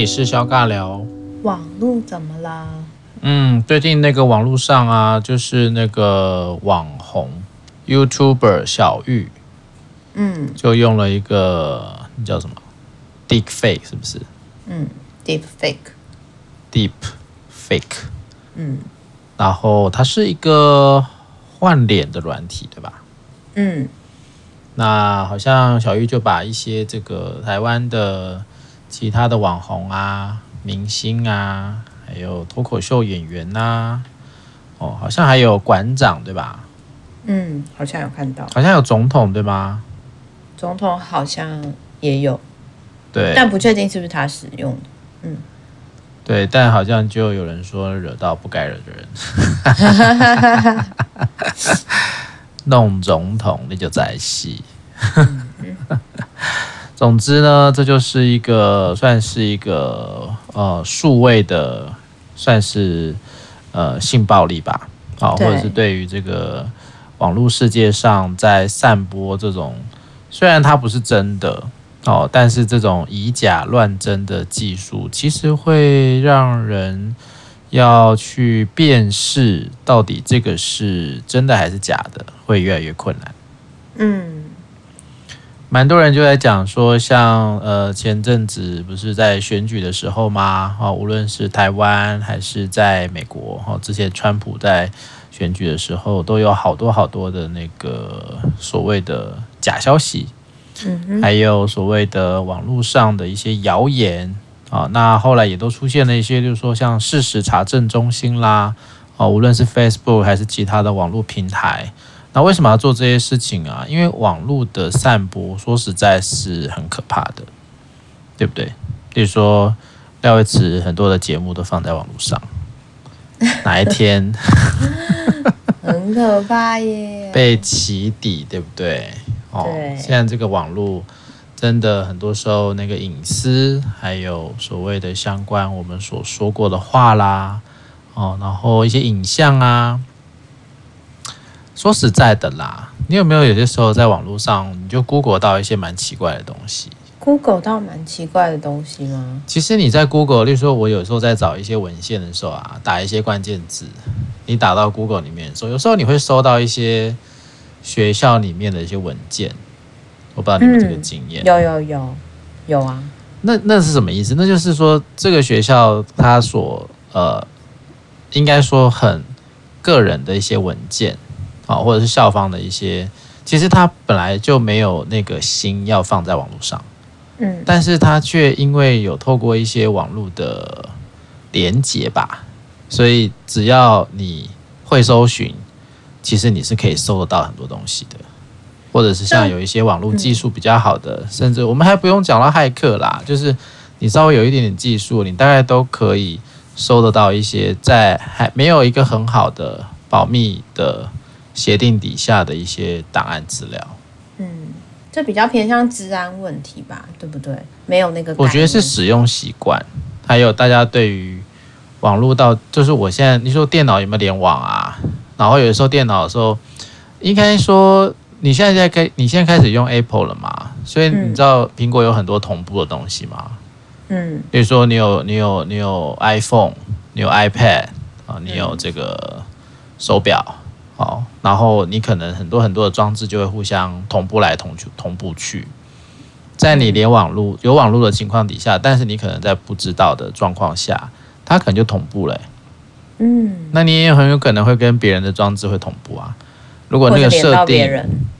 里？是肖尬聊。网络怎么啦？嗯，最近那个网络上啊，就是那个网红 YouTuber 小玉，嗯，就用了一个那叫什么 Deep Fake 是不是？嗯，Deep Fake，Deep Fake，嗯，然后它是一个换脸的软体，对吧？嗯，那好像小玉就把一些这个台湾的其他的网红啊、明星啊，还有脱口秀演员呐、啊，哦，好像还有馆长，对吧？嗯，好像有看到，好像有总统，对吗？总统好像也有，对，但不确定是不是他使用的。嗯，对，但好像就有人说惹到不该惹的人。弄总统，那就在戏。总之呢，这就是一个算是一个呃数位的，算是呃性暴力吧，啊，或者是对于这个网络世界上在散播这种，虽然它不是真的哦，但是这种以假乱真的技术，其实会让人。要去辨识到底这个是真的还是假的，会越来越困难。嗯，蛮多人就在讲说，像呃前阵子不是在选举的时候吗？啊，无论是台湾还是在美国，哈，之前川普在选举的时候，都有好多好多的那个所谓的假消息，嗯，还有所谓的网络上的一些谣言。啊，那后来也都出现了一些，就是说像事实查证中心啦，啊，无论是 Facebook 还是其他的网络平台，那为什么要做这些事情啊？因为网络的散播，说实在是很可怕的，对不对？比如说廖伟慈很多的节目都放在网络上，哪一天 很可怕耶，被起底，对不对？哦，现在这个网络。真的很多时候，那个隐私还有所谓的相关我们所说过的话啦，哦，然后一些影像啊，说实在的啦，你有没有有些时候在网络上你就 Google 到一些蛮奇怪的东西？Google 到蛮奇怪的东西吗？其实你在 Google，例如说我有时候在找一些文献的时候啊，打一些关键字，你打到 Google 里面的时候，有时候你会收到一些学校里面的一些文件。我不知道你们这个经验、嗯、有有有有啊？那那是什么意思？那就是说，这个学校它所呃，应该说很个人的一些文件啊，或者是校方的一些，其实他本来就没有那个心要放在网络上，嗯，但是他却因为有透过一些网络的连接吧，所以只要你会搜寻，其实你是可以搜得到很多东西的。或者是像有一些网络技术比较好的，甚至我们还不用讲到骇客啦，就是你稍微有一点点技术，你大概都可以搜得到一些在还没有一个很好的保密的协定底下的一些档案资料。嗯，这比较偏向治安问题吧，对不对？没有那个，我觉得是使用习惯，还有大家对于网络到，就是我现在你说电脑有没有联网啊？然后有时候电脑的时候，应该说。你现在在开，你现在开始用 Apple 了嘛？所以你知道苹果有很多同步的东西吗？嗯，比如说你有你有你有 iPhone，你有 iPad 啊，你有这个手表，好，然后你可能很多很多的装置就会互相同步来同去同步去，在你连网络有网络的情况底下，但是你可能在不知道的状况下，它可能就同步了欸。嗯，那你也很有可能会跟别人的装置会同步啊。如果那个设定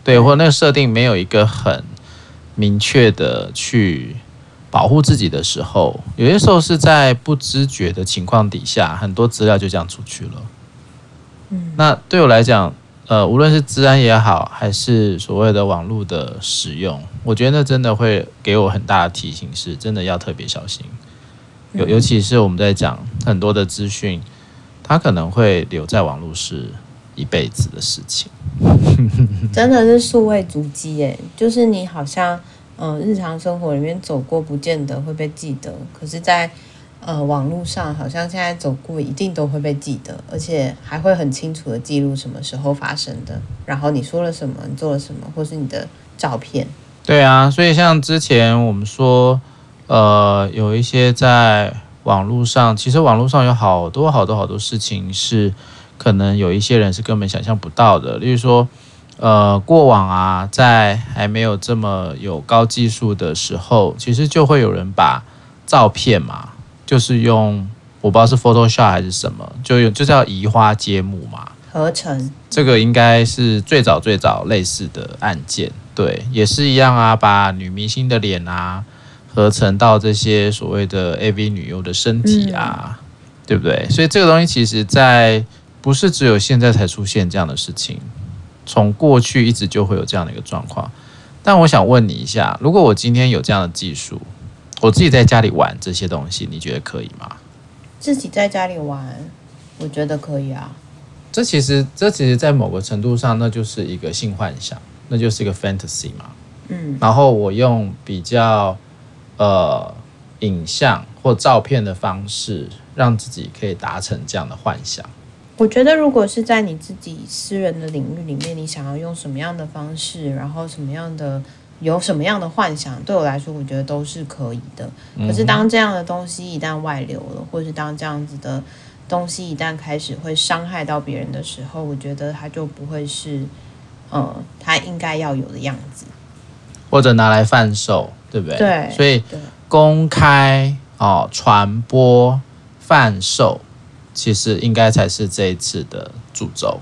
对，或那个设定没有一个很明确的去保护自己的时候，有些时候是在不知觉的情况底下，很多资料就这样出去了。嗯，那对我来讲，呃，无论是治安也好，还是所谓的网络的使用，我觉得那真的会给我很大的提醒，是真的要特别小心。尤尤其是我们在讲很多的资讯，它可能会留在网络是一辈子的事情。真的是数位足迹耶，就是你好像嗯、呃、日常生活里面走过，不见得会被记得，可是，在呃网络上，好像现在走过一定都会被记得，而且还会很清楚的记录什么时候发生的，然后你说了什么，你做了什么，或是你的照片。对啊，所以像之前我们说，呃，有一些在网络上，其实网络上有好多好多好多事情是可能有一些人是根本想象不到的。例如说，呃，过往啊，在还没有这么有高技术的时候，其实就会有人把照片嘛，就是用我不知道是 Photoshop 还是什么，就用就叫移花接木嘛，合成。这个应该是最早最早类似的案件，对，也是一样啊，把女明星的脸啊。合成到这些所谓的 AV 女优的身体啊，嗯、对不对？所以这个东西其实，在不是只有现在才出现这样的事情，从过去一直就会有这样的一个状况。但我想问你一下，如果我今天有这样的技术，我自己在家里玩这些东西，你觉得可以吗？自己在家里玩，我觉得可以啊。这其实，这其实，在某个程度上，那就是一个性幻想，那就是一个 fantasy 嘛。嗯。然后我用比较。呃，影像或照片的方式，让自己可以达成这样的幻想。我觉得，如果是在你自己私人的领域里面，你想要用什么样的方式，然后什么样的有什么样的幻想，对我来说，我觉得都是可以的。可是，当这样的东西一旦外流了，或是当这样子的东西一旦开始会伤害到别人的时候，我觉得它就不会是，呃，它应该要有的样子，或者拿来贩售。对不对？对，所以公开哦传播贩售，其实应该才是这一次的主轴。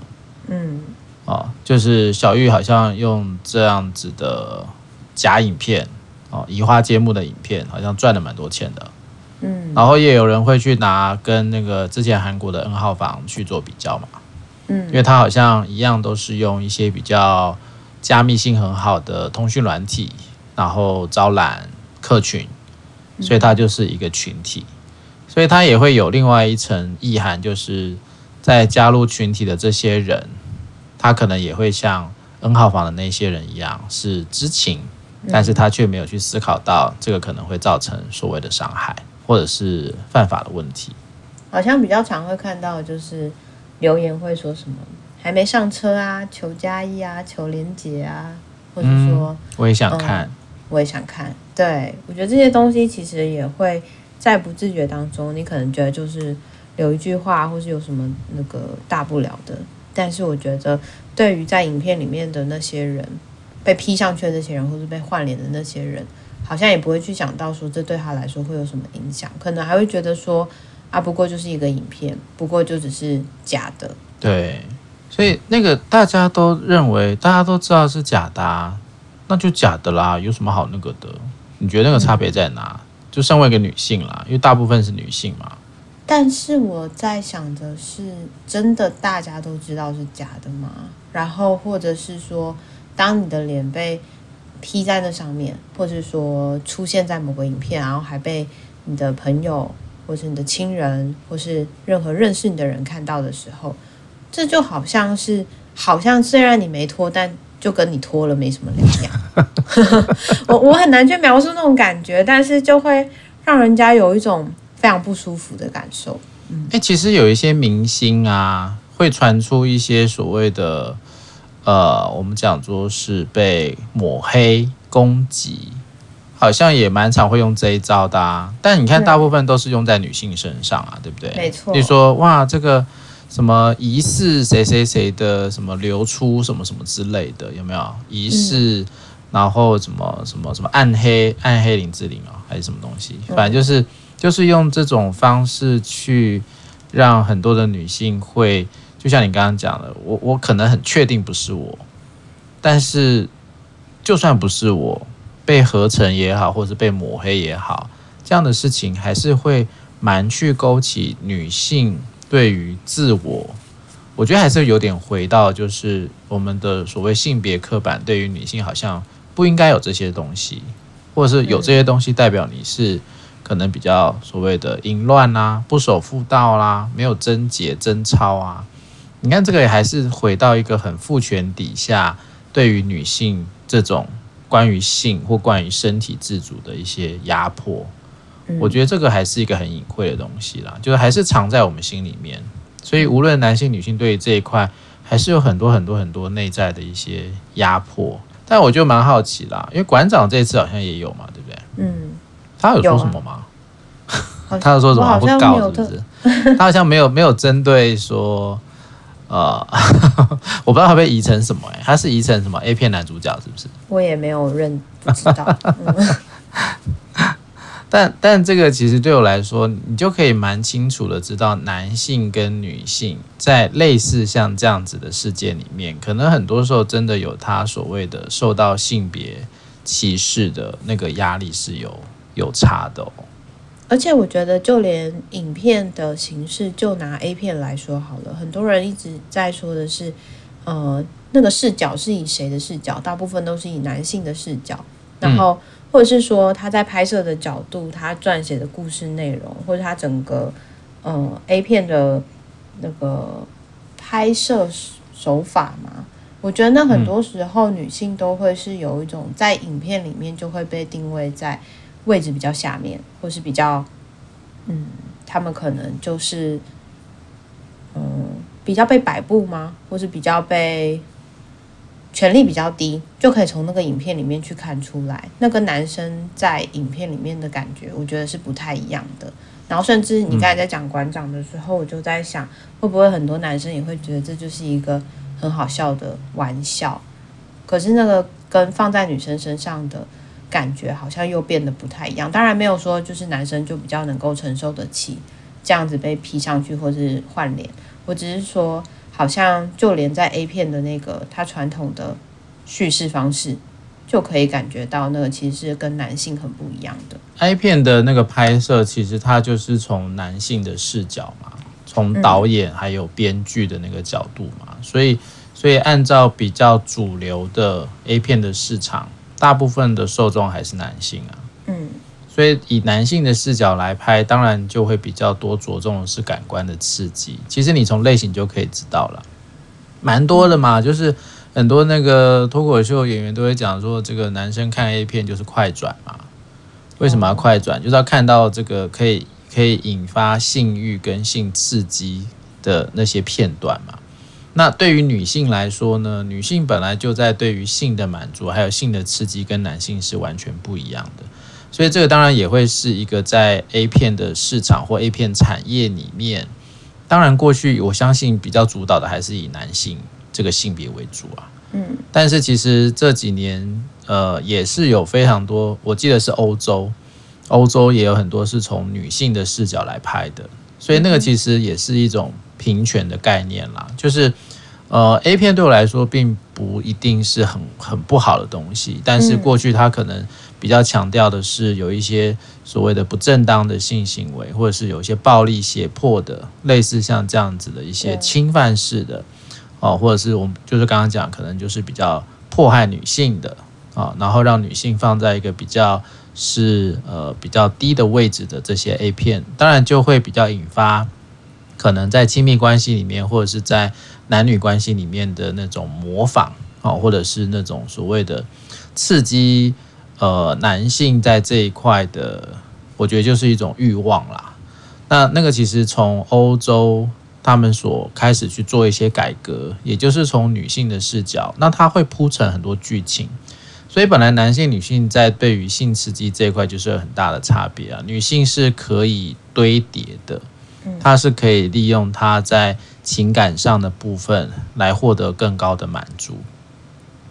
嗯，哦，就是小玉好像用这样子的假影片哦，移花接木的影片，好像赚了蛮多钱的。嗯，然后也有人会去拿跟那个之前韩国的 N 号房去做比较嘛。嗯，因为他好像一样都是用一些比较加密性很好的通讯软体。然后招揽客群，所以它就是一个群体，所以它也会有另外一层意涵，就是在加入群体的这些人，他可能也会像 N 号房的那些人一样是知情，但是他却没有去思考到这个可能会造成所谓的伤害或者是犯法的问题。好像比较常会看到就是留言会说什么还没上车啊，求加一啊，求连结啊，或者说、嗯、我也想看。嗯我也想看，对，我觉得这些东西其实也会在不自觉当中，你可能觉得就是留一句话，或是有什么那个大不了的。但是我觉得，对于在影片里面的那些人，被 P 上去的那些人，或是被换脸的那些人，好像也不会去想到说这对他来说会有什么影响，可能还会觉得说啊，不过就是一个影片，不过就只是假的。对，所以那个大家都认为，大家都知道是假的啊。那就假的啦，有什么好那个的？你觉得那个差别在哪？就身为一个女性啦，因为大部分是女性嘛。但是我在想的是，真的大家都知道是假的吗？然后或者是说，当你的脸被 P 在那上面，或者说出现在某个影片，然后还被你的朋友，或是你的亲人，或是任何认识你的人看到的时候，这就好像是，好像虽然你没脱，但。就跟你脱了没什么两样，我我很难去描述那种感觉，但是就会让人家有一种非常不舒服的感受。嗯，欸，其实有一些明星啊，会传出一些所谓的呃，我们讲说是被抹黑攻击，好像也蛮常会用这一招的啊。但你看，大部分都是用在女性身上啊，对不对？没错。你说哇，这个。什么疑似谁谁谁的什么流出什么什么之类的有没有疑似？然后什么什么什么暗黑暗黑林志玲啊，还是什么东西？反正就是就是用这种方式去让很多的女性会，就像你刚刚讲的，我我可能很确定不是我，但是就算不是我，被合成也好，或是被抹黑也好，这样的事情还是会蛮去勾起女性。对于自我，我觉得还是有点回到，就是我们的所谓性别刻板，对于女性好像不应该有这些东西，或者是有这些东西代表你是可能比较所谓的淫乱啊、不守妇道啦、没有贞洁贞操啊。你看这个也还是回到一个很父权底下，对于女性这种关于性或关于身体自主的一些压迫。我觉得这个还是一个很隐晦的东西啦，就是还是藏在我们心里面。所以无论男性女性，对于这一块还是有很多很多很多内在的一些压迫。但我就蛮好奇啦，因为馆长这次好像也有嘛，对不对？嗯，他有说什么吗？啊、他有说什么？不告是不是？他好像没有没有针对说，呃，我不知道他被移成什么哎、欸，他是移成什么 A 片男主角是不是？我也没有认不知道。嗯 但但这个其实对我来说，你就可以蛮清楚的知道，男性跟女性在类似像这样子的世界里面，可能很多时候真的有他所谓的受到性别歧视的那个压力是有有差的哦。而且我觉得，就连影片的形式，就拿 A 片来说好了，很多人一直在说的是，呃，那个视角是以谁的视角？大部分都是以男性的视角，然后。嗯或者是说他在拍摄的角度，他撰写的故事内容，或者他整个呃 A 片的那个拍摄手法嘛，我觉得那很多时候女性都会是有一种在影片里面就会被定位在位置比较下面，或是比较嗯，他们可能就是嗯比较被摆布吗？或是比较被。权力比较低，就可以从那个影片里面去看出来，那个男生在影片里面的感觉，我觉得是不太一样的。然后，甚至你刚才在讲馆长的时候，我就在想，会不会很多男生也会觉得这就是一个很好笑的玩笑？可是那个跟放在女生身上的感觉，好像又变得不太一样。当然，没有说就是男生就比较能够承受得起这样子被 P 上去或是换脸，我只是说。好像就连在 A 片的那个他传统的叙事方式，就可以感觉到那个其实是跟男性很不一样的。A 片的那个拍摄，其实它就是从男性的视角嘛，从导演还有编剧的那个角度嘛，所以所以按照比较主流的 A 片的市场，大部分的受众还是男性啊。嗯。所以以男性的视角来拍，当然就会比较多着重的是感官的刺激。其实你从类型就可以知道了，蛮多的嘛。就是很多那个脱口秀演员都会讲说，这个男生看 A 片就是快转嘛。为什么要快转？就是要看到这个可以可以引发性欲跟性刺激的那些片段嘛。那对于女性来说呢，女性本来就在对于性的满足还有性的刺激，跟男性是完全不一样的。所以这个当然也会是一个在 A 片的市场或 A 片产业里面，当然过去我相信比较主导的还是以男性这个性别为主啊。嗯，但是其实这几年呃也是有非常多，我记得是欧洲，欧洲也有很多是从女性的视角来拍的，所以那个其实也是一种平权的概念啦。就是呃 A 片对我来说并不一定是很很不好的东西，但是过去它可能。比较强调的是有一些所谓的不正当的性行为，或者是有一些暴力胁迫的，类似像这样子的一些侵犯式的，哦，或者是我们就是刚刚讲，可能就是比较迫害女性的啊，然后让女性放在一个比较是呃比较低的位置的这些 A 片，当然就会比较引发可能在亲密关系里面，或者是在男女关系里面的那种模仿啊，或者是那种所谓的刺激。呃，男性在这一块的，我觉得就是一种欲望啦。那那个其实从欧洲他们所开始去做一些改革，也就是从女性的视角，那它会铺成很多剧情。所以本来男性、女性在对于性刺激这一块就是有很大的差别啊。女性是可以堆叠的，她是可以利用她在情感上的部分来获得更高的满足，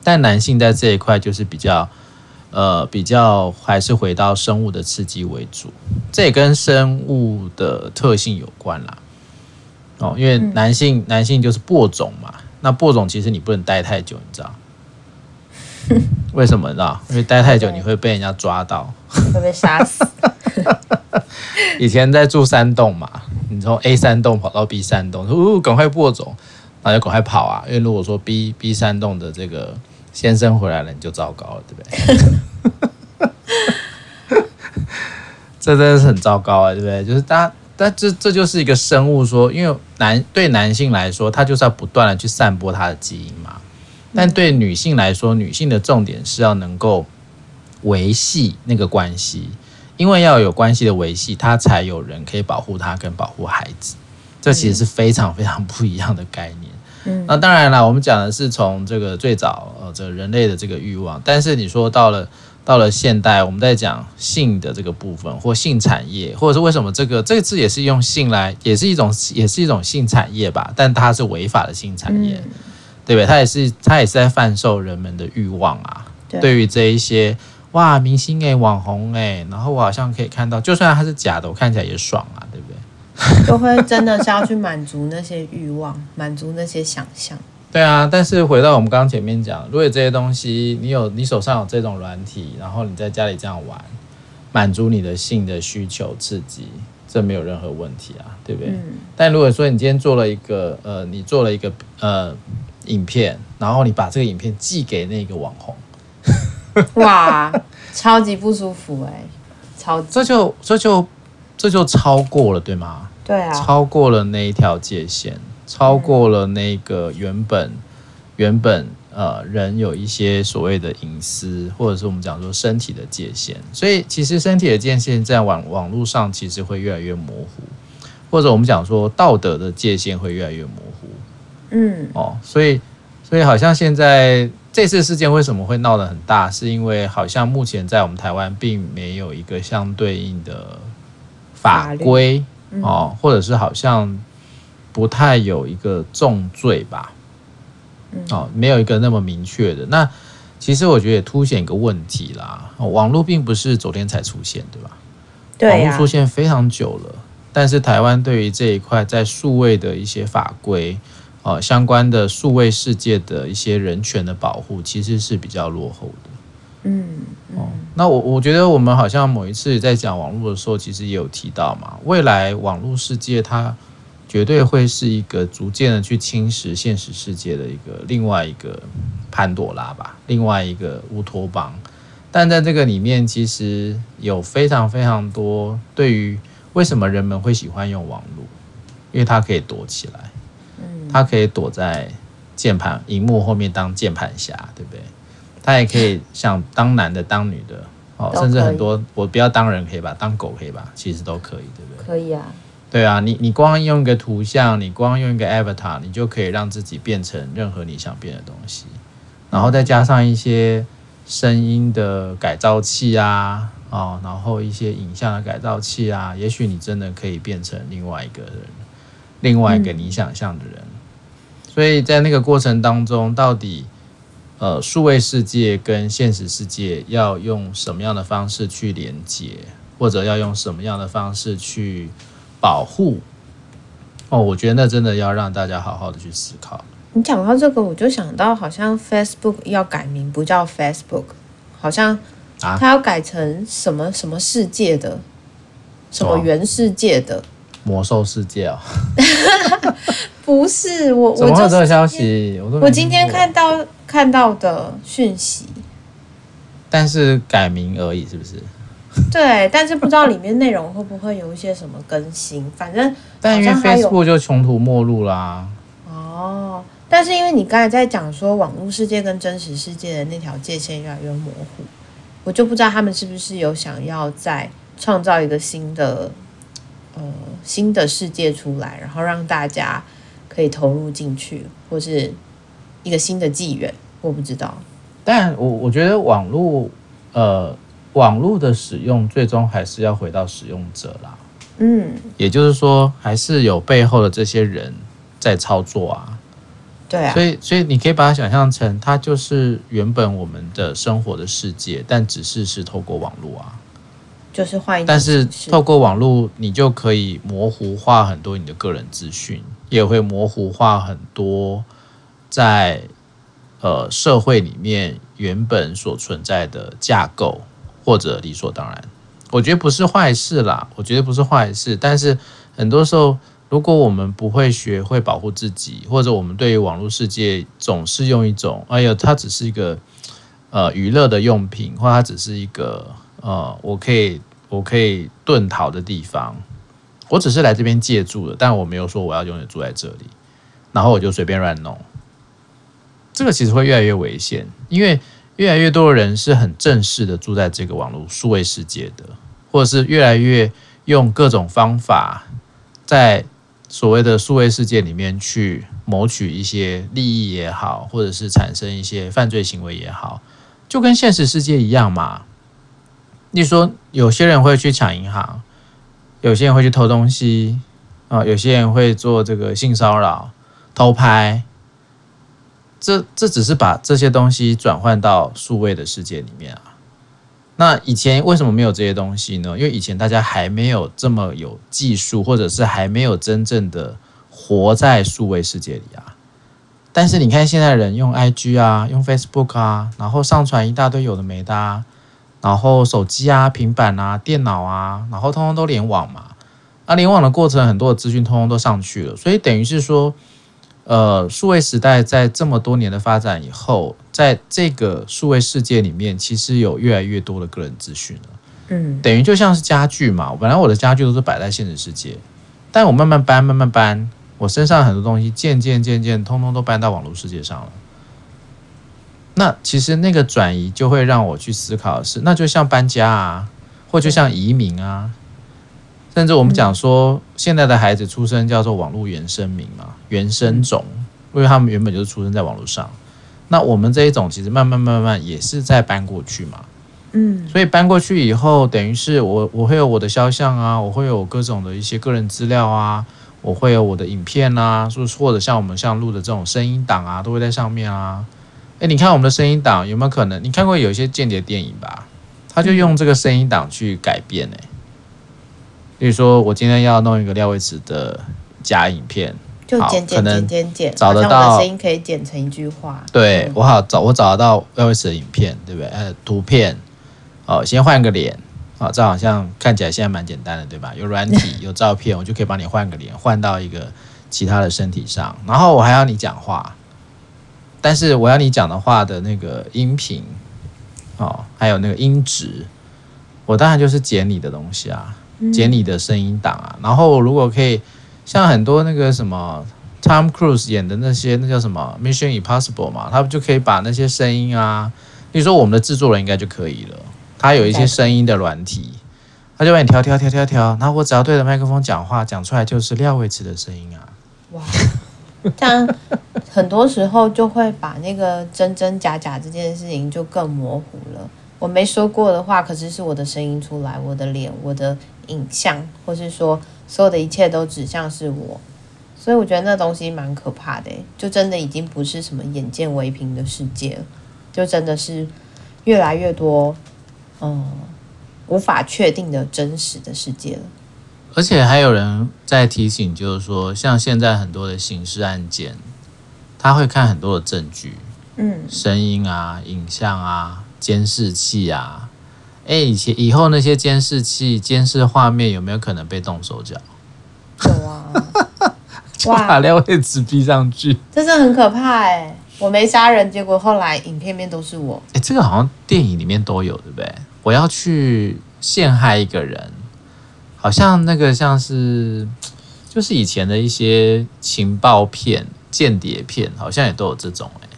但男性在这一块就是比较。呃，比较还是回到生物的刺激为主，这也跟生物的特性有关啦。哦，因为男性、嗯、男性就是播种嘛，那播种其实你不能待太久，你知道？为什么？呢？因为待太久你会被人家抓到，会被杀死。以前在住山洞嘛，你从 A 山洞跑到 B 山洞，说哦，赶快播种，那就赶快跑啊！因为如果说 B B 山洞的这个。先生回来了，你就糟糕了，对不对？这真的是很糟糕啊，对不对？就是大家，但这这就是一个生物说，因为男对男性来说，他就是要不断的去散播他的基因嘛。但对女性来说，女性的重点是要能够维系那个关系，因为要有关系的维系，她才有人可以保护她跟保护孩子。这其实是非常非常不一样的概念。那当然了，我们讲的是从这个最早呃，这个人类的这个欲望，但是你说到了到了现代，我们在讲性的这个部分，或性产业，或者是为什么这个这个字也是用性来，也是一种也是一种性产业吧？但它是违法的性产业，嗯、对不对？他也是他也是在贩售人们的欲望啊。对，于这一些哇，明星哎，网红哎，然后我好像可以看到，就算它是假的，我看起来也爽啊，对不对？就会真的是要去满足那些欲望，满足那些想象。对啊，但是回到我们刚刚前面讲，如果这些东西你有，你手上有这种软体，然后你在家里这样玩，满足你的性的需求刺激，这没有任何问题啊，对不对？嗯。但如果说你今天做了一个呃，你做了一个呃影片，然后你把这个影片寄给那个网红，哇，超级不舒服哎，超级，这就这就这就超过了，对吗？对啊，超过了那一条界限。超过了那个原本原本呃人有一些所谓的隐私，或者是我们讲说身体的界限，所以其实身体的界限在网网络上其实会越来越模糊，或者我们讲说道德的界限会越来越模糊。嗯，哦，所以所以好像现在这次事件为什么会闹得很大，是因为好像目前在我们台湾并没有一个相对应的法规哦，或者是好像。不太有一个重罪吧，哦，没有一个那么明确的。那其实我觉得也凸显一个问题啦，网络并不是昨天才出现，对吧？对啊，网络出现非常久了，但是台湾对于这一块在数位的一些法规，呃，相关的数位世界的一些人权的保护，其实是比较落后的。嗯，哦，那我我觉得我们好像某一次在讲网络的时候，其实也有提到嘛，未来网络世界它。绝对会是一个逐渐的去侵蚀现实世界的一个另外一个潘朵拉吧，另外一个乌托邦。但在这个里面，其实有非常非常多对于为什么人们会喜欢用网络，因为它可以躲起来，嗯，它可以躲在键盘荧幕后面当键盘侠，对不对？他也可以想当男的当女的，哦，甚至很多我不要当人可以吧，当狗可以吧，其实都可以，对不对？可以啊。对啊，你你光用一个图像，你光用一个 avatar，你就可以让自己变成任何你想变的东西，然后再加上一些声音的改造器啊，哦，然后一些影像的改造器啊，也许你真的可以变成另外一个人，另外一个你想象的人。嗯。所以在那个过程当中，到底呃数位世界跟现实世界要用什么样的方式去连接，或者要用什么样的方式去保护哦，我觉得那真的要让大家好好的去思考。你讲到这个，我就想到好像 Facebook 要改名，不叫 Facebook，好像它要改成什么什么世界的，什么原世界的魔兽世界啊？不是我，我怎么会有这个消息？我我今天看到看到的讯息，但是改名而已，是不是？对，但是不知道里面内容会不会有一些什么更新，反正但因为 Facebook 就穷途末路啦。哦，但是因为你刚才在讲说网络世界跟真实世界的那条界限越来越模糊，我就不知道他们是不是有想要再创造一个新的呃新的世界出来，然后让大家可以投入进去，或是一个新的纪元，我不知道。但我我觉得网络呃。网络的使用最终还是要回到使用者啦，嗯，也就是说，还是有背后的这些人在操作啊，对啊，所以所以你可以把它想象成，它就是原本我们的生活的世界，但只是是透过网络啊，就是换一，但是透过网络，你就可以模糊化很多你的个人资讯，也会模糊化很多在呃社会里面原本所存在的架构。或者理所当然，我觉得不是坏事啦。我觉得不是坏事，但是很多时候，如果我们不会学会保护自己，或者我们对于网络世界总是用一种“哎呀，它只是一个呃娱乐的用品”，或它只是一个呃我可以我可以遁逃的地方，我只是来这边借住的，但我没有说我要永远住在这里，然后我就随便乱弄，这个其实会越来越危险，因为。越来越多的人是很正式的住在这个网络数位世界的，或者是越来越用各种方法在所谓的数位世界里面去谋取一些利益也好，或者是产生一些犯罪行为也好，就跟现实世界一样嘛。你说，有些人会去抢银行，有些人会去偷东西啊，有些人会做这个性骚扰、偷拍。这这只是把这些东西转换到数位的世界里面啊。那以前为什么没有这些东西呢？因为以前大家还没有这么有技术，或者是还没有真正的活在数位世界里啊。但是你看现在人用 IG 啊，用 Facebook 啊，然后上传一大堆有的没的啊，然后手机啊、平板啊、电脑啊，然后通通都联网嘛。那联网的过程，很多的资讯通通都上去了，所以等于是说。呃，数位时代在这么多年的发展以后，在这个数位世界里面，其实有越来越多的个人资讯了。嗯，等于就像是家具嘛，本来我的家具都是摆在现实世界，但我慢慢搬，慢慢搬，我身上很多东西渐渐渐渐通通都搬到网络世界上了。那其实那个转移就会让我去思考的是，那就像搬家啊，或就像移民啊。甚至我们讲说，现在的孩子出生叫做网络原生民嘛，原生种，因为他们原本就是出生在网络上。那我们这一种其实慢慢慢慢也是在搬过去嘛，嗯，所以搬过去以后，等于是我我会有我的肖像啊，我会有各种的一些个人资料啊，我会有我的影片啊，说或者像我们像录的这种声音档啊，都会在上面啊。诶，你看我们的声音档有没有可能？你看过有一些间谍电影吧？他就用这个声音档去改变诶。比如说，我今天要弄一个廖伟慈的假影片，就剪剪剪剪剪，找得到声音可以剪成一句话。对、嗯、我好找，我找得到廖伟慈的影片，对不对？呃，图片，哦，先换个脸，哦，这好像看起来现在蛮简单的，对吧？有软体，有照片，我就可以帮你换个脸，换到一个其他的身体上。然后我还要你讲话，但是我要你讲的话的那个音频，哦，还有那个音质，我当然就是剪你的东西啊。剪你的声音档啊，然后如果可以，像很多那个什么 Tom Cruise 演的那些，那叫什么 Mission Impossible 嘛，他们就可以把那些声音啊，比如说我们的制作人应该就可以了，他有一些声音的软体，他就帮你调调调调调，然后我只要对着麦克风讲话，讲出来就是廖伟慈的声音啊。哇，这样很多时候就会把那个真真假假这件事情就更模糊了。我没说过的话，可是是我的声音出来，我的脸，我的。影像，或是说所有的一切都指向是我，所以我觉得那东西蛮可怕的，就真的已经不是什么眼见为凭的世界了，就真的是越来越多，嗯，无法确定的真实的世界了。而且还有人在提醒，就是说，像现在很多的刑事案件，他会看很多的证据，嗯，声音啊、影像啊、监视器啊。哎，以前以后那些监视器、监视画面有没有可能被动手脚？有啊，哇，把廖伟慈逼上去，这是很可怕哎！我没杀人，结果后来影片面都是我。哎，这个好像电影里面都有，对不对？我要去陷害一个人，好像那个像是 就是以前的一些情报片、间谍片，好像也都有这种哎。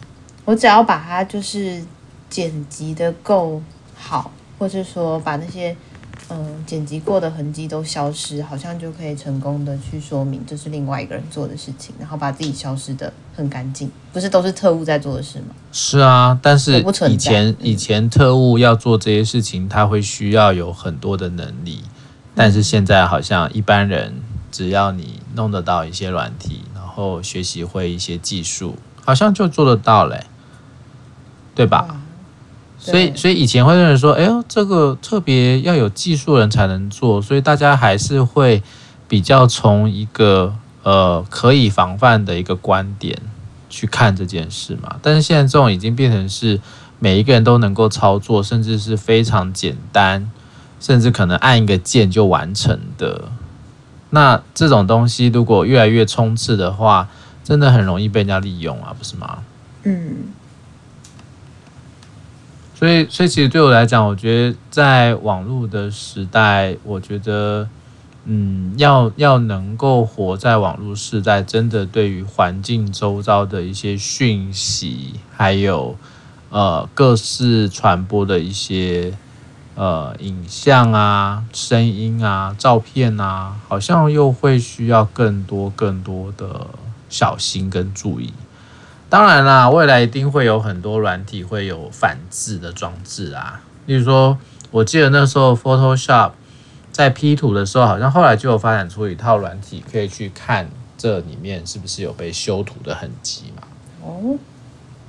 我只要把它就是剪辑的够好。或是说把那些嗯剪辑过的痕迹都消失，好像就可以成功的去说明这是另外一个人做的事情，然后把自己消失的很干净，不是都是特务在做的事吗？是啊，但是以前以前特务要做这些事情，他会需要有很多的能力，但是现在好像一般人只要你弄得到一些软体，然后学习会一些技术，好像就做得到嘞，对吧？所以，所以以前会认为说，哎呦，这个特别要有技术人才能做，所以大家还是会比较从一个呃可以防范的一个观点去看这件事嘛。但是现在这种已经变成是每一个人都能够操作，甚至是非常简单，甚至可能按一个键就完成的。那这种东西如果越来越充斥的话，真的很容易被人家利用啊，不是吗？嗯。所以，所以其实对我来讲，我觉得在网络的时代，我觉得，嗯，要要能够活在网络时代，真的对于环境周遭的一些讯息，还有呃各式传播的一些呃影像啊、声音啊、照片啊，好像又会需要更多更多的小心跟注意。当然啦，未来一定会有很多软体会有反制的装置啊。例如说，我记得那时候 Photoshop 在 P 图的时候，好像后来就有发展出一套软体，可以去看这里面是不是有被修图的痕迹嘛？哦，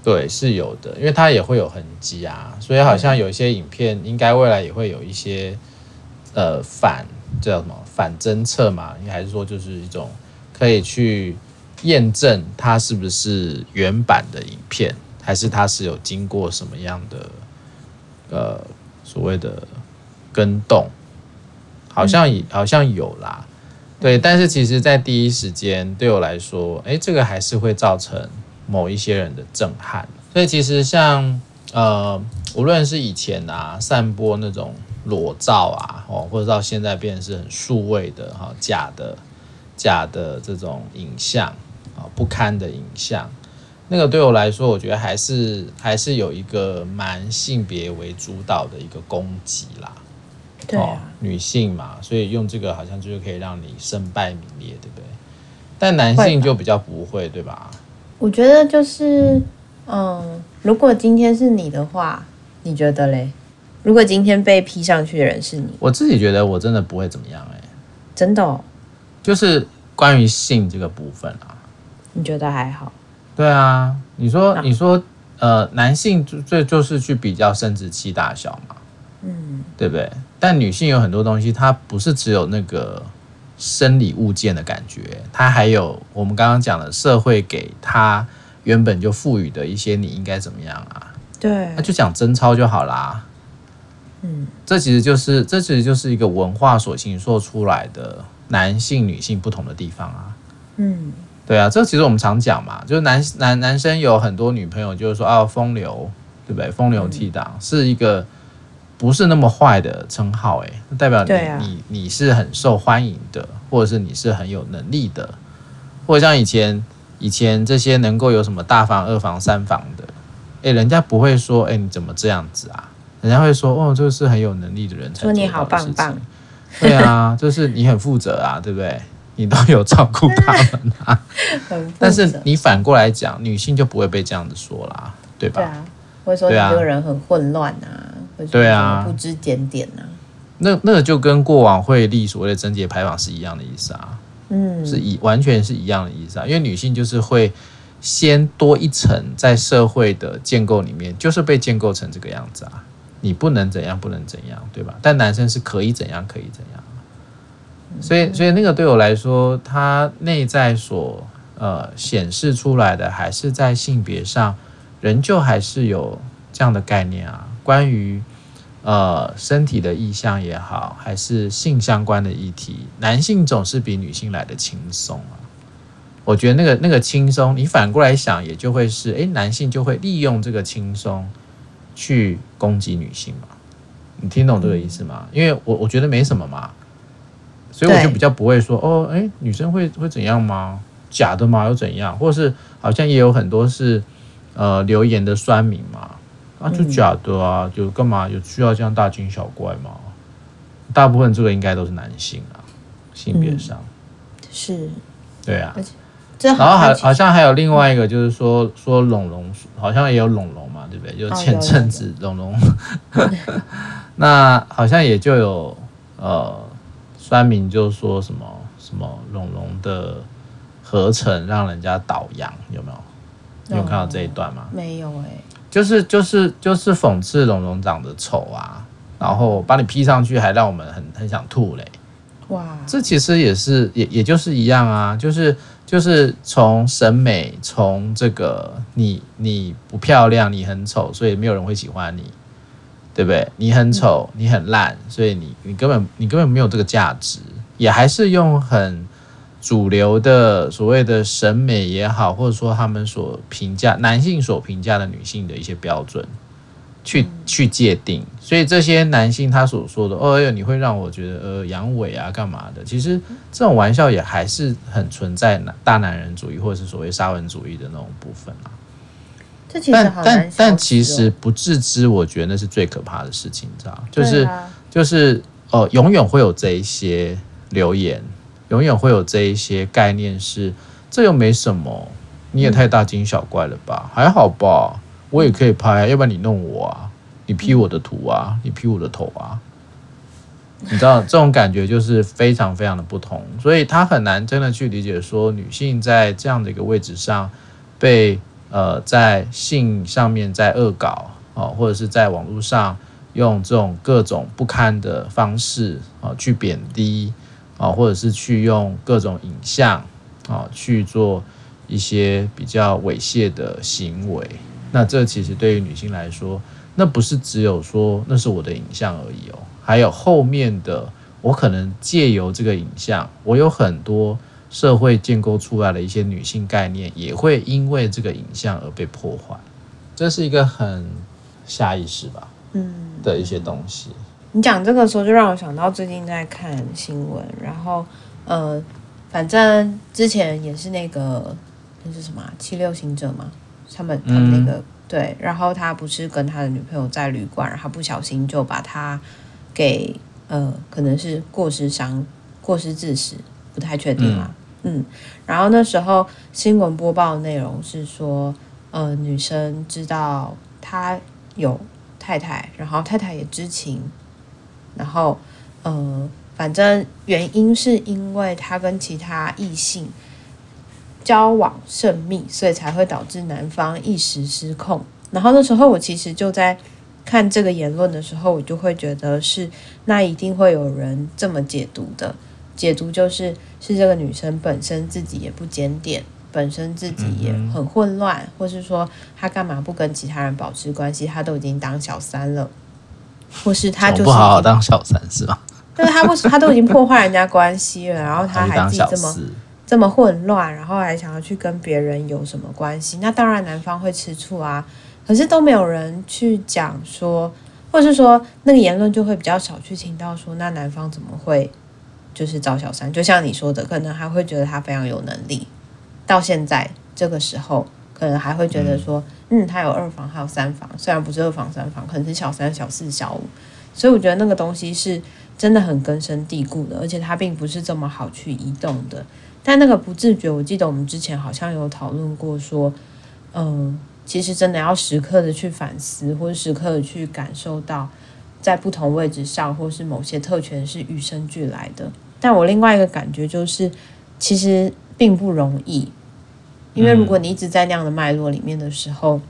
对，是有的，因为它也会有痕迹啊，所以好像有一些影片，应该未来也会有一些呃反叫什么反侦测嘛？应该还是说就是一种可以去验证它是不是原版的影片，还是它是有经过什么样的？呃，所谓的跟动，好像也好像有啦，对，但是其实，在第一时间对我来说，哎，这个还是会造成某一些人的震撼。所以其实像呃，无论是以前啊，散播那种裸照啊，哦，或者到现在变成是很数位的哈，假的假的这种影像啊，不堪的影像。那个对我来说，我觉得还是还是有一个蛮性别为主导的一个攻击啦。对啊，哦，女性嘛，所以用这个好像就是可以让你身败名裂，对不对？但男性就比较不会，对吧？我觉得就是，嗯，如果今天是你的话，你觉得嘞？如果今天被 P 上去的人是你，我自己觉得我真的不会怎么样，哎，真的哦，就是关于性这个部分啊，你觉得还好？对啊，你说你说，呃，男性最就是去比较生殖器大小嘛，嗯，对不对？但女性有很多东西，它不是只有那个生理物件的感觉，它还有我们刚刚讲的社会给他原本就赋予的一些你应该怎么样啊？对，那就讲贞操就好啦。嗯，这其实就是这其实就是一个文化所形塑出来的男性女性不同的地方啊。嗯。对啊，这其实我们常讲嘛，就是男男男生有很多女朋友，就是说啊，风流，对不对？风流倜傥、嗯、是一个不是那么坏的称号，哎，代表你、啊、你你是很受欢迎的，或者是你是很有能力的，或者像以前以前这些能够有什么大房、二房、三房的，哎，人家不会说，哎，你怎么这样子啊？人家会说，哦，这个是很有能力的人才的。说你好棒棒，对啊，就是你很负责啊，对不对？你都有照顾他们啊，但是你反过来讲，女性就不会被这样子说啦，对吧？对啊，会说你这个人很混乱啊，对啊，不知检点啊。那那个就跟过往会立所谓的贞洁牌坊是一样的意思啊，嗯，是一完全是一样的意思啊。因为女性就是会先多一层在社会的建构里面，就是被建构成这个样子啊，你不能怎样，不能怎样，对吧？但男生是可以怎样，可以怎样。所以，所以那个对我来说，他内在所呃显示出来的，还是在性别上，仍旧还是有这样的概念啊。关于呃身体的意向也好，还是性相关的议题，男性总是比女性来的轻松啊。我觉得那个那个轻松，你反过来想，也就会是，诶，男性就会利用这个轻松去攻击女性嘛。你听懂这个意思吗？因为我我觉得没什么嘛。所以我就比较不会说哦，哎，女生会会怎样吗？假的吗？又怎样？或者是好像也有很多是呃留言的酸民嘛，啊，就假的啊，就干嘛有需要这样大惊小怪吗？大部分这个应该都是男性啊，性别上、嗯、是，对啊，然后还好像还有另外一个就是说说龙龙，好像也有龙龙嘛，对不对？就前阵子龙龙，那好像也就有呃。酸民就说什么什么龙龙的合成让人家倒洋，有没有？你有看到这一段吗？没有哎、欸，就是就是就是讽刺龙龙长得丑啊，然后把你 P 上去，还让我们很很想吐嘞。哇，这其实也是也也就是一样啊，就是就是从审美，从这个你你不漂亮，你很丑，所以没有人会喜欢你。对不对？你很丑，你很烂，所以你你根本你根本没有这个价值，也还是用很主流的所谓的审美也好，或者说他们所评价男性所评价的女性的一些标准去去界定，所以这些男性他所说的哦哟，你会让我觉得呃阳痿啊干嘛的？其实这种玩笑也还是很存在大男人主义或者是所谓沙文主义的那种部分啊。但但但其实不自知，我觉得那是最可怕的事情，你知道？就是就是呃，永远会有这一些留言，永远会有这一些概念是，是这又没什么，你也太大惊小怪了吧？还好吧，我也可以拍，要不然你弄我啊？你 P 我的图啊，你 P 我的头啊，你知道 这种感觉就是非常非常的不同，所以他很难真的去理解说女性在这样的一个位置上被呃在性上面在恶搞啊，或者是在网络上用这种各种不堪的方式啊去贬低啊，或者是去用各种影像啊去做一些比较猥亵的行为。那这其实对于女性来说，那不是只有说那是我的影像而已哦，还有后面的我可能借由这个影像，我有很多社会建构出来的一些女性概念，也会因为这个影像而被破坏。这是一个很下意识吧，嗯，的一些东西。你讲这个时候，就让我想到最近在看新闻，然后呃，反正之前也是那个那是什么七六行者嘛？他们他们那个、嗯、对，然后他不是跟他的女朋友在旅馆，然后不小心就把他给呃，可能是过失伤过失致死，不太确定啊。嗯，嗯，然后那时候新闻播报的内容是说，呃，女生知道他有太太，然后太太也知情，然后呃，反正原因是因为他跟其他异性。交往甚密，所以才会导致男方一时失控。然后那时候我其实就在看这个言论的时候，我就会觉得是那一定会有人这么解读的。解读就是是这个女生本身自己也不检点，本身自己也很混乱，嗯、或是说她干嘛不跟其他人保持关系？她都已经当小三了，或是他就是不好好当小三是吧？对，他不，他都已经破坏人家关系了，然后他还自己这么。这么混乱，然后还想要去跟别人有什么关系？那当然男方会吃醋啊。可是都没有人去讲说，或者是说那个言论就会比较少去听到说，那男方怎么会就是找小三？就像你说的，可能还会觉得他非常有能力。到现在这个时候，可能还会觉得说，嗯，他有二房，还有三房，虽然不是二房三房，可能是小三、小四、小五。所以我觉得那个东西是真的很根深蒂固的，而且它并不是这么好去移动的。但那个不自觉，我记得我们之前好像有讨论过，说，嗯，其实真的要时刻的去反思，或者时刻的去感受到，在不同位置上，或是某些特权是与生俱来的。但我另外一个感觉就是，其实并不容易，因为如果你一直在那样的脉络里面的时候，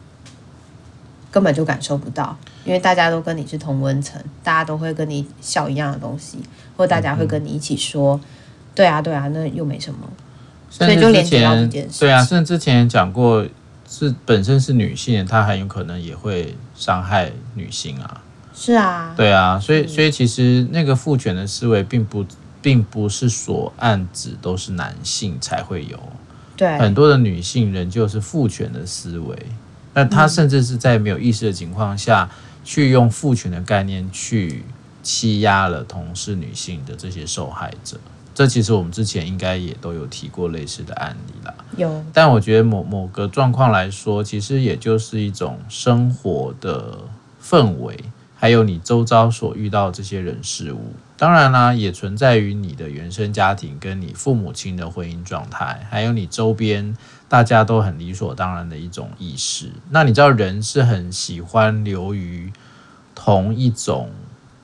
根本就感受不到，因为大家都跟你是同温层，大家都会跟你笑一样的东西，或大家会跟你一起说。对啊，对啊，那又没什么，所以就连接到这件事。对啊，甚至之前讲过，是本身是女性，她很有可能也会伤害女性啊。是啊，对啊，所以所以其实那个父权的思维，并不并不是所案子都是男性才会有，对，很多的女性仍旧是父权的思维，那她甚至是在没有意识的情况下，去用父权的概念去欺压了同是女性的这些受害者。这其实我们之前应该也都有提过类似的案例啦。有，但我觉得某某个状况来说，其实也就是一种生活的氛围，还有你周遭所遇到这些人事物。当然啦，也存在于你的原生家庭跟你父母亲的婚姻状态，还有你周边大家都很理所当然的一种意识。那你知道人是很喜欢流于同一种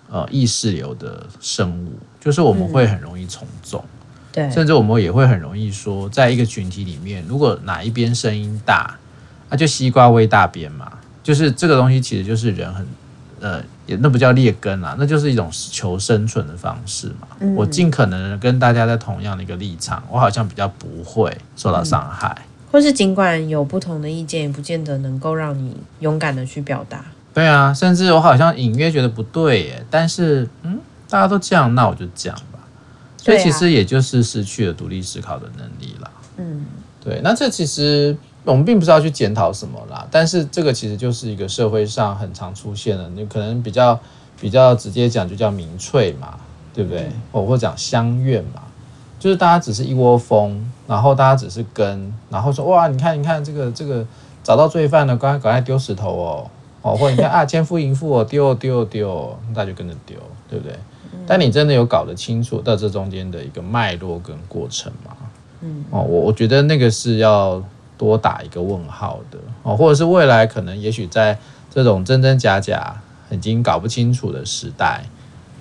呃意识流的生物。就是我们会很容易从众，嗯，对，甚至我们也会很容易说，在一个群体里面，如果哪一边声音大，那、啊、就西瓜喂大边嘛。就是这个东西，其实就是人很呃，也那不叫劣根啊，那就是一种求生存的方式嘛。嗯、我尽可能跟大家在同样的一个立场，我好像比较不会受到伤害，嗯，或是尽管有不同的意见，也不见得能够让你勇敢的去表达。对啊，甚至我好像隐约觉得不对耶，但是嗯。大家都这样，那我就这样吧。所以其实也就是失去了独立思考的能力啦。嗯，对。那这其实我们并不是要去检讨什么啦，但是这个其实就是一个社会上很常出现的，你可能比较比较直接讲，就叫民粹嘛，对不对？或或讲乡愿嘛，就是大家只是一窝蜂，然后大家只是跟，然后说哇，你看你看这个这个找到罪犯了，赶快赶快丢石头哦哦，或者你看啊，奸夫淫妇哦，丢丢丢，大家就跟着丢，对不对？但你真的有搞得清楚到这中间的一个脉络跟过程吗？嗯，哦，我我觉得那个是要多打一个问号的哦，或者是未来可能也许在这种真真假假已经搞不清楚的时代，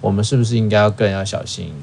我们是不是应该要更要小心，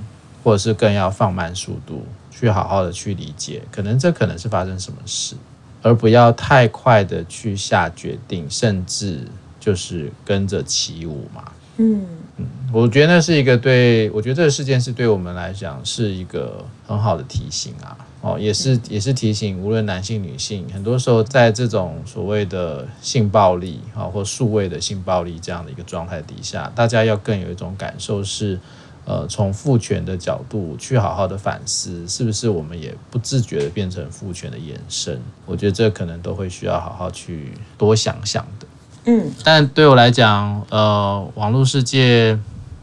或者是更要放慢速度，去好好的去理解，可能这可能是发生什么事，而不要太快的去下决定，甚至就是跟着起舞嘛。嗯嗯，我觉得那是一个对，我觉得这个事件是对我们来讲是一个很好的提醒啊。哦，也是也是提醒，无论男性女性，很多时候在这种所谓的性暴力啊，或数位的性暴力这样的一个状态底下，大家要更有一种感受是，呃，从父权的角度去好好的反思，是不是我们也不自觉的变成父权的延伸？我觉得这可能都会需要好好去多想想的。嗯，但对我来讲，呃，网络世界。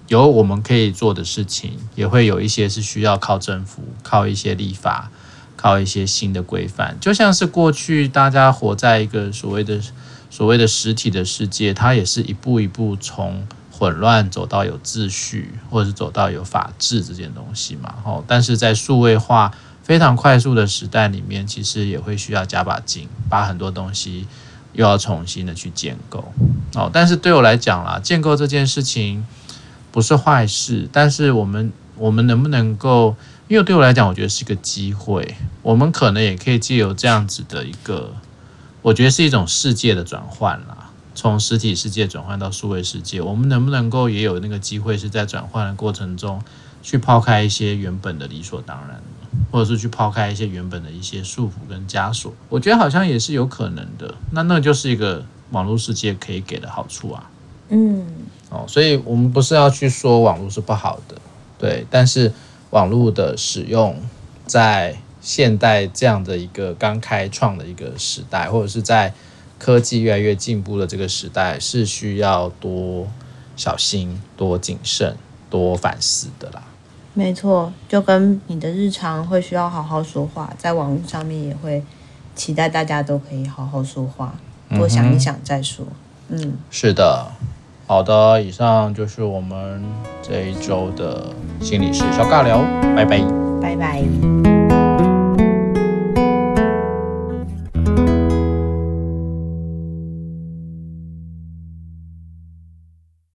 有我们可以做的事情，也会有一些是需要靠政府、靠一些立法、靠一些新的规范。就像是过去大家活在一个所谓的所谓的实体的世界，它也是一步一步从混乱走到有秩序，或者是走到有法治这件东西嘛。哦，但是在数位化非常快速的时代里面，其实也会需要加把劲，把很多东西又要重新的去建构。哦，但是对我来讲啦，建构这件事情。不是坏事，但是我们我们能不能够？因为对我来讲，我觉得是一个机会。我们可能也可以借由这样子的一个，我觉得是一种世界的转换啦，从实体世界转换到数位世界。我们能不能够也有那个机会，是在转换的过程中，去抛开一些原本的理所当然，或者是去抛开一些原本的一些束缚跟枷锁？我觉得好像也是有可能的。那那就是一个网络世界可以给的好处啊。嗯。哦，所以我们不是要去说网络是不好的，对，但是网络的使用在现代这样的一个刚开创的一个时代，或者是在科技越来越进步的这个时代，是需要多小心、多谨慎、多反思的啦。没错，就跟你的日常会需要好好说话，在网络上面也会期待大家都可以好好说话，多想一想再说。嗯，嗯，是的。好的，以上就是我们这一周的心理师小尬聊，拜拜，拜拜。